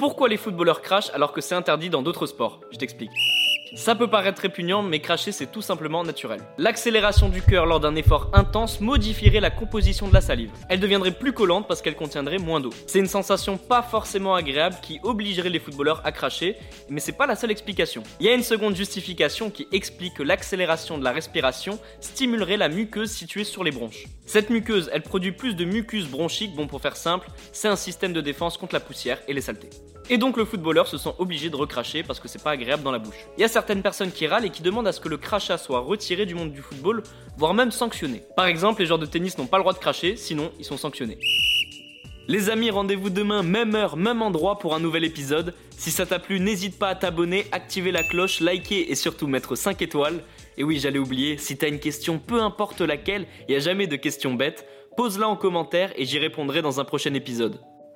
Pourquoi les footballeurs crachent alors que c'est interdit dans d'autres sports Je t'explique. Ça peut paraître répugnant, mais cracher c'est tout simplement naturel. L'accélération du cœur lors d'un effort intense modifierait la composition de la salive. Elle deviendrait plus collante parce qu'elle contiendrait moins d'eau. C'est une sensation pas forcément agréable qui obligerait les footballeurs à cracher, mais c'est pas la seule explication. Il y a une seconde justification qui explique que l'accélération de la respiration stimulerait la muqueuse située sur les bronches. Cette muqueuse, elle produit plus de mucus bronchique, bon pour faire simple, c'est un système de défense contre la poussière et les saletés. Et donc le footballeur se sent obligé de recracher parce que c'est pas agréable dans la bouche. Certaines personnes qui râlent et qui demandent à ce que le crachat soit retiré du monde du football, voire même sanctionné. Par exemple, les joueurs de tennis n'ont pas le droit de cracher, sinon ils sont sanctionnés. Les amis, rendez-vous demain, même heure, même endroit pour un nouvel épisode. Si ça t'a plu, n'hésite pas à t'abonner, activer la cloche, liker et surtout mettre 5 étoiles. Et oui, j'allais oublier, si t'as une question, peu importe laquelle, il n'y a jamais de questions bêtes, pose-la en commentaire et j'y répondrai dans un prochain épisode.